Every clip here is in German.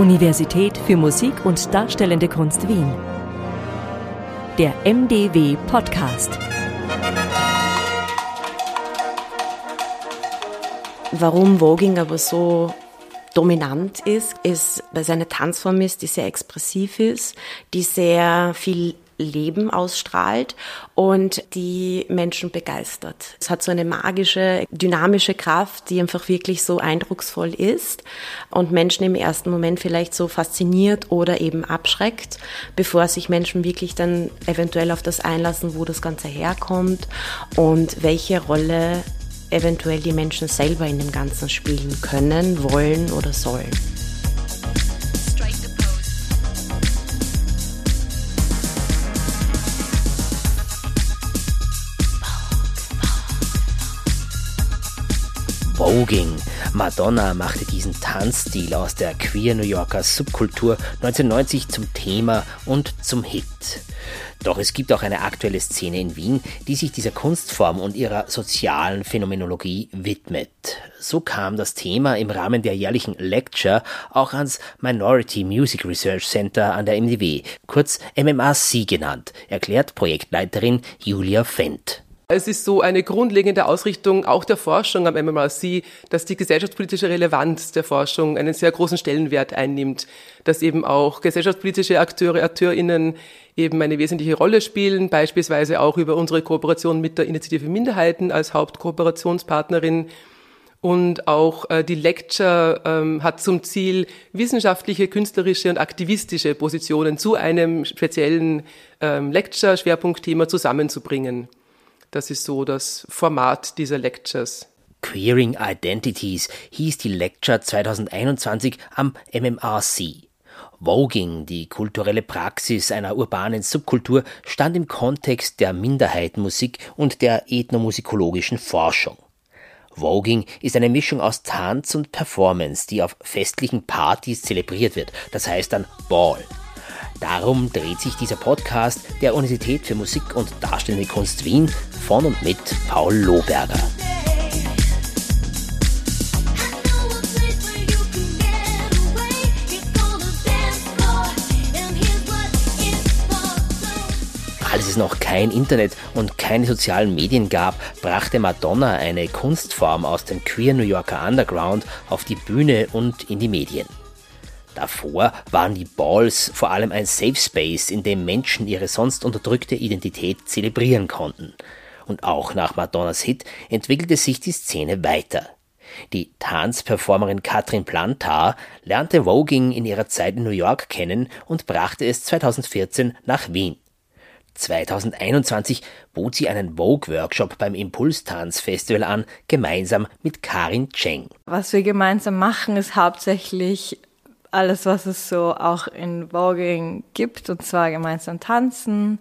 Universität für Musik und Darstellende Kunst Wien. Der MDW Podcast. Warum Voging aber so dominant ist, ist, weil es eine Tanzform ist, die sehr expressiv ist, die sehr viel Leben ausstrahlt und die Menschen begeistert. Es hat so eine magische, dynamische Kraft, die einfach wirklich so eindrucksvoll ist und Menschen im ersten Moment vielleicht so fasziniert oder eben abschreckt, bevor sich Menschen wirklich dann eventuell auf das einlassen, wo das Ganze herkommt und welche Rolle eventuell die Menschen selber in dem Ganzen spielen können, wollen oder sollen. Voguing. Madonna machte diesen Tanzstil aus der queer New Yorker Subkultur 1990 zum Thema und zum Hit. Doch es gibt auch eine aktuelle Szene in Wien, die sich dieser Kunstform und ihrer sozialen Phänomenologie widmet. So kam das Thema im Rahmen der jährlichen Lecture auch ans Minority Music Research Center an der MDW, kurz MMRC genannt, erklärt Projektleiterin Julia Fendt. Es ist so eine grundlegende Ausrichtung auch der Forschung am MMRC, dass die gesellschaftspolitische Relevanz der Forschung einen sehr großen Stellenwert einnimmt, dass eben auch gesellschaftspolitische Akteure, AkteurInnen eben eine wesentliche Rolle spielen, beispielsweise auch über unsere Kooperation mit der Initiative Minderheiten als Hauptkooperationspartnerin. Und auch äh, die Lecture ähm, hat zum Ziel, wissenschaftliche, künstlerische und aktivistische Positionen zu einem speziellen ähm, Lecture-Schwerpunktthema zusammenzubringen. Das ist so das Format dieser Lectures. Queering Identities hieß die Lecture 2021 am MMRC. Voging, die kulturelle Praxis einer urbanen Subkultur, stand im Kontext der Minderheitenmusik und der ethnomusikologischen Forschung. Voging ist eine Mischung aus Tanz und Performance, die auf festlichen Partys zelebriert wird, das heißt dann Ball. Darum dreht sich dieser Podcast der Universität für Musik und Darstellende Kunst Wien von und mit Paul Lohberger. Als es noch kein Internet und keine sozialen Medien gab, brachte Madonna eine Kunstform aus dem queer New Yorker Underground auf die Bühne und in die Medien. Davor waren die Balls vor allem ein Safe Space, in dem Menschen ihre sonst unterdrückte Identität zelebrieren konnten. Und auch nach Madonnas Hit entwickelte sich die Szene weiter. Die Tanzperformerin Katrin Plantar lernte Voging in ihrer Zeit in New York kennen und brachte es 2014 nach Wien. 2021 bot sie einen Vogue-Workshop beim Impulstanz-Festival an, gemeinsam mit Karin Cheng. Was wir gemeinsam machen, ist hauptsächlich alles, was es so auch in Voging gibt, und zwar gemeinsam tanzen,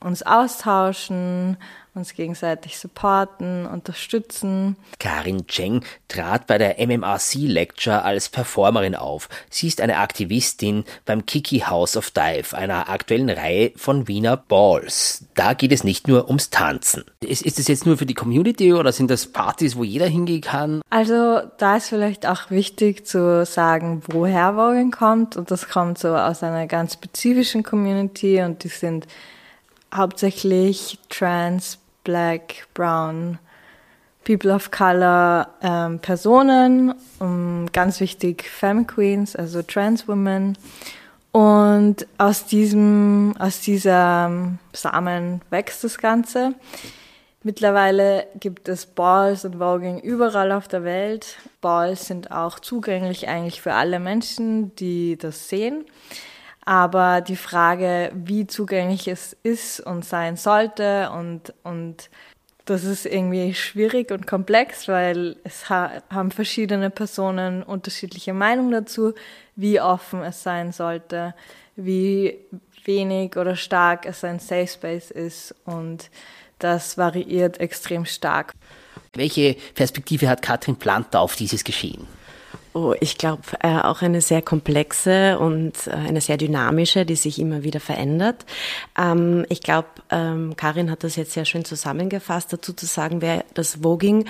uns austauschen, uns gegenseitig supporten, unterstützen. Karin Cheng trat bei der MMRC Lecture als Performerin auf. Sie ist eine Aktivistin beim Kiki House of Dive, einer aktuellen Reihe von Wiener Balls. Da geht es nicht nur ums Tanzen. Ist, ist es jetzt nur für die Community oder sind das Partys, wo jeder hingehen kann? Also da ist vielleicht auch wichtig zu sagen, woher Voguing kommt. Und das kommt so aus einer ganz spezifischen Community und die sind hauptsächlich trans, black, brown, people of color ähm, Personen, um, ganz wichtig Femme Queens, also Trans Women. Und aus diesem, aus dieser Samen wächst das Ganze. Mittlerweile gibt es Balls und Voging überall auf der Welt. Balls sind auch zugänglich eigentlich für alle Menschen, die das sehen. Aber die Frage, wie zugänglich es ist und sein sollte und, und das ist irgendwie schwierig und komplex, weil es ha haben verschiedene Personen unterschiedliche Meinungen dazu, wie offen es sein sollte, wie wenig oder stark es ein Safe Space ist und das variiert extrem stark. Welche Perspektive hat Katrin Planter auf dieses Geschehen? Oh, ich glaube, äh, auch eine sehr komplexe und äh, eine sehr dynamische, die sich immer wieder verändert. Ähm, ich glaube, ähm, Karin hat das jetzt sehr schön zusammengefasst, dazu zu sagen, wer das Voging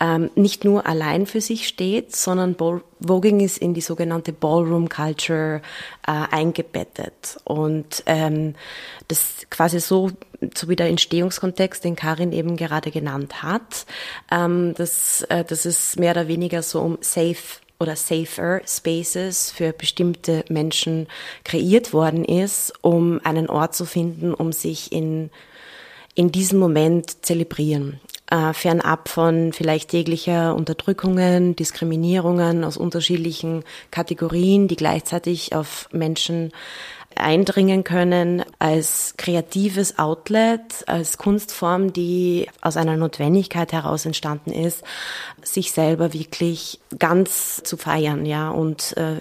ähm, nicht nur allein für sich steht, sondern Ball Voging ist in die sogenannte Ballroom Culture äh, eingebettet. Und ähm, das quasi so, so wie der Entstehungskontext, den Karin eben gerade genannt hat, ähm, das, äh, das ist mehr oder weniger so um Safe oder safer Spaces für bestimmte Menschen kreiert worden ist, um einen Ort zu finden, um sich in, in diesem Moment zelebrieren. Äh, fernab von vielleicht täglicher Unterdrückungen, Diskriminierungen aus unterschiedlichen Kategorien, die gleichzeitig auf Menschen eindringen können als kreatives Outlet, als Kunstform, die aus einer Notwendigkeit heraus entstanden ist, sich selber wirklich ganz zu feiern, ja, und äh,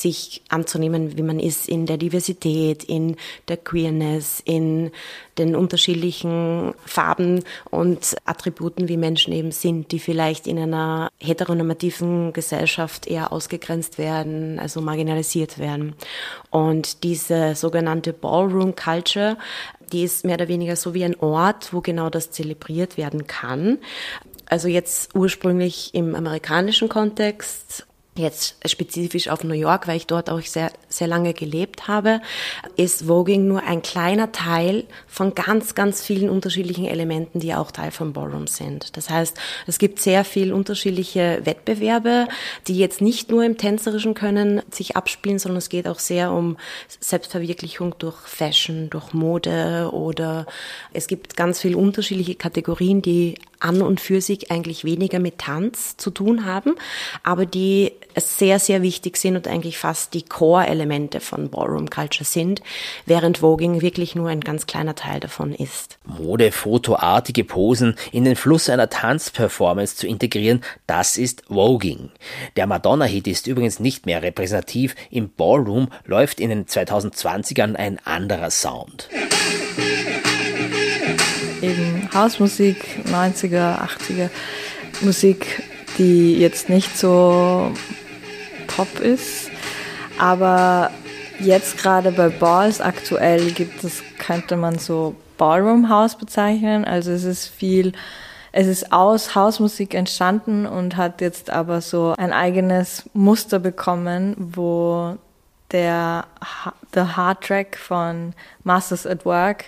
sich anzunehmen, wie man ist in der Diversität, in der Queerness, in den unterschiedlichen Farben und Attributen, wie Menschen eben sind, die vielleicht in einer heteronormativen Gesellschaft eher ausgegrenzt werden, also marginalisiert werden. Und diese sogenannte Ballroom Culture, die ist mehr oder weniger so wie ein Ort, wo genau das zelebriert werden kann. Also jetzt ursprünglich im amerikanischen Kontext jetzt spezifisch auf New York, weil ich dort auch sehr, sehr lange gelebt habe, ist Voging nur ein kleiner Teil von ganz, ganz vielen unterschiedlichen Elementen, die auch Teil von Ballroom sind. Das heißt, es gibt sehr viel unterschiedliche Wettbewerbe, die jetzt nicht nur im Tänzerischen können sich abspielen, sondern es geht auch sehr um Selbstverwirklichung durch Fashion, durch Mode oder es gibt ganz viele unterschiedliche Kategorien, die an und für sich eigentlich weniger mit Tanz zu tun haben, aber die sehr, sehr wichtig sind und eigentlich fast die Core-Elemente von Ballroom Culture sind, während Voging wirklich nur ein ganz kleiner Teil davon ist. Mode, fotoartige Posen in den Fluss einer Tanzperformance zu integrieren, das ist Voging. Der Madonna-Hit ist übrigens nicht mehr repräsentativ. Im Ballroom läuft in den 2020ern ein anderer Sound Hausmusik, 90er, 80er Musik, die jetzt nicht so Pop ist. Aber jetzt gerade bei Balls aktuell gibt es, könnte man so Ballroom House bezeichnen. Also es ist viel, es ist aus Hausmusik entstanden und hat jetzt aber so ein eigenes Muster bekommen, wo der The Hard Track von Masters at Work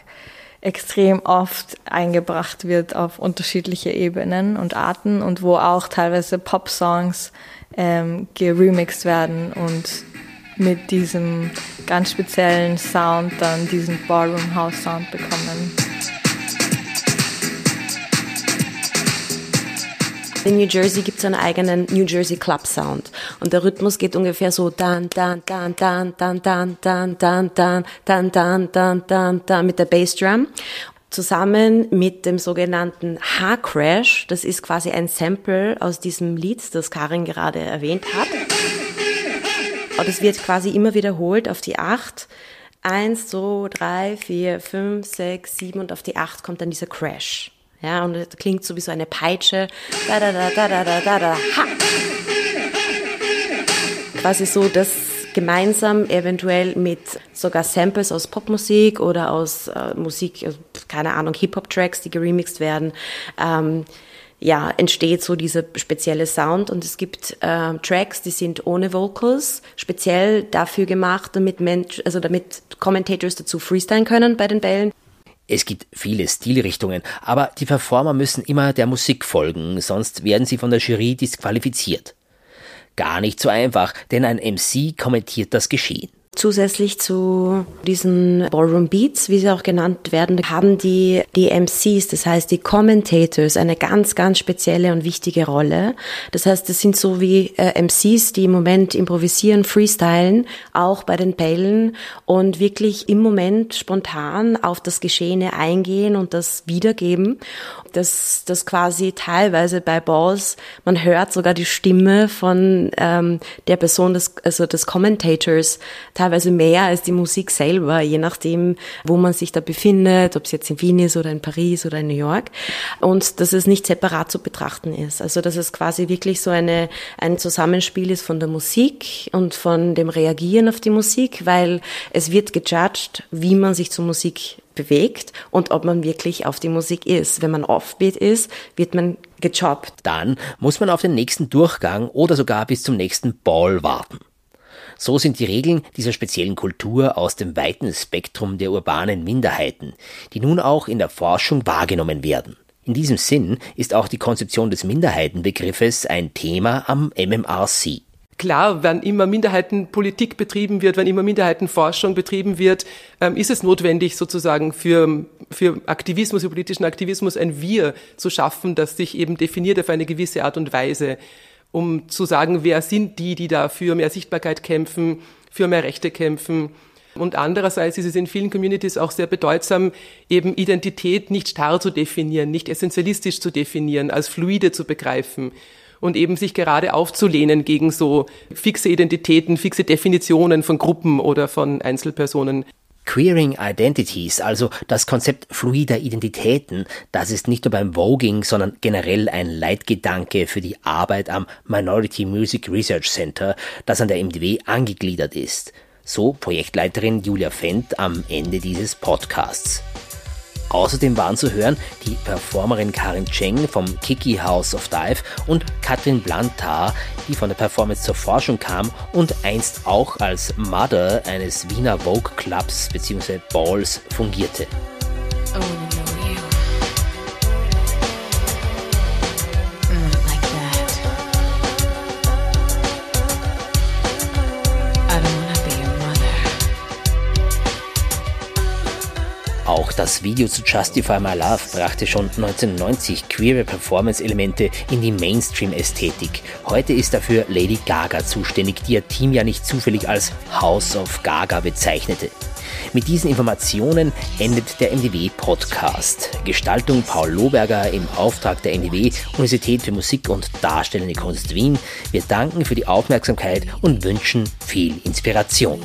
extrem oft eingebracht wird auf unterschiedliche Ebenen und Arten und wo auch teilweise Pop-Songs ähm, geremixed werden und mit diesem ganz speziellen Sound dann diesen Ballroom House Sound bekommen. In New Jersey gibt es einen eigenen New Jersey Club Sound. Und der Rhythmus geht ungefähr so dan, dan, dan, dan, dan, dan, dan, dan, dan, dan, dan, dan, dan, dan, mit der Bassdrum. Zusammen mit dem sogenannten H-Crash. Das ist quasi ein Sample aus diesem Lied, das Karin gerade erwähnt hat. Und es wird quasi immer wiederholt auf die acht. Eins, zwei, drei, vier, fünf, sechs, sieben und auf die acht kommt dann dieser Crash. Ja, und es klingt so wie so eine Peitsche. Da, da, da, da, da, da, da, da, ha! Quasi so, dass gemeinsam eventuell mit sogar Samples aus Popmusik oder aus äh, Musik, also, keine Ahnung, Hip-Hop-Tracks, die geremixed werden, ähm, ja, entsteht so dieser spezielle Sound und es gibt äh, Tracks, die sind ohne Vocals, speziell dafür gemacht, damit Mensch, also damit Commentators dazu freestylen können bei den Bällen. Es gibt viele Stilrichtungen, aber die Performer müssen immer der Musik folgen, sonst werden sie von der Jury disqualifiziert. Gar nicht so einfach, denn ein MC kommentiert das Geschehen. Zusätzlich zu diesen Ballroom Beats, wie sie auch genannt werden, haben die, die MCs, das heißt die Commentators, eine ganz, ganz spezielle und wichtige Rolle. Das heißt, das sind so wie äh, MCs, die im Moment improvisieren, freestylen, auch bei den Bällen und wirklich im Moment spontan auf das Geschehene eingehen und das wiedergeben. Das, das quasi teilweise bei Balls, man hört sogar die Stimme von ähm, der Person des, also des Commentators teilweise teilweise mehr als die Musik selber, je nachdem, wo man sich da befindet, ob es jetzt in Wien ist oder in Paris oder in New York. Und dass es nicht separat zu betrachten ist. Also dass es quasi wirklich so eine, ein Zusammenspiel ist von der Musik und von dem Reagieren auf die Musik, weil es wird gejudged, wie man sich zur Musik bewegt und ob man wirklich auf die Musik ist. Wenn man Offbeat ist, wird man gejobbt. Dann muss man auf den nächsten Durchgang oder sogar bis zum nächsten Ball warten. So sind die Regeln dieser speziellen Kultur aus dem weiten Spektrum der urbanen Minderheiten, die nun auch in der Forschung wahrgenommen werden. In diesem Sinn ist auch die Konzeption des Minderheitenbegriffes ein Thema am MMRC. Klar, wenn immer Minderheitenpolitik betrieben wird, wenn immer Minderheitenforschung betrieben wird, ähm, ist es notwendig, sozusagen für, für Aktivismus, für politischen Aktivismus ein Wir zu schaffen, das sich eben definiert auf eine gewisse Art und Weise, um zu sagen, wer sind die, die da für mehr Sichtbarkeit kämpfen, für mehr Rechte kämpfen. Und andererseits ist es in vielen Communities auch sehr bedeutsam, eben Identität nicht starr zu definieren, nicht essentialistisch zu definieren, als fluide zu begreifen und eben sich gerade aufzulehnen gegen so fixe Identitäten, fixe Definitionen von Gruppen oder von Einzelpersonen. Queering Identities, also das Konzept fluider Identitäten, das ist nicht nur beim Voging, sondern generell ein Leitgedanke für die Arbeit am Minority Music Research Center, das an der MDW angegliedert ist. So Projektleiterin Julia Fendt am Ende dieses Podcasts. Außerdem waren zu hören die Performerin Karin Cheng vom Kiki House of Dive und Katrin Blantar, die von der Performance zur Forschung kam und einst auch als Mother eines Wiener Vogue Clubs bzw. Balls fungierte. Das Video zu Justify My Love brachte schon 1990 queere Performance-Elemente in die Mainstream-Ästhetik. Heute ist dafür Lady Gaga zuständig, die ihr Team ja nicht zufällig als House of Gaga bezeichnete. Mit diesen Informationen endet der NDW-Podcast. Gestaltung Paul Lohberger im Auftrag der NDW Universität für Musik und Darstellende Kunst Wien. Wir danken für die Aufmerksamkeit und wünschen viel Inspiration.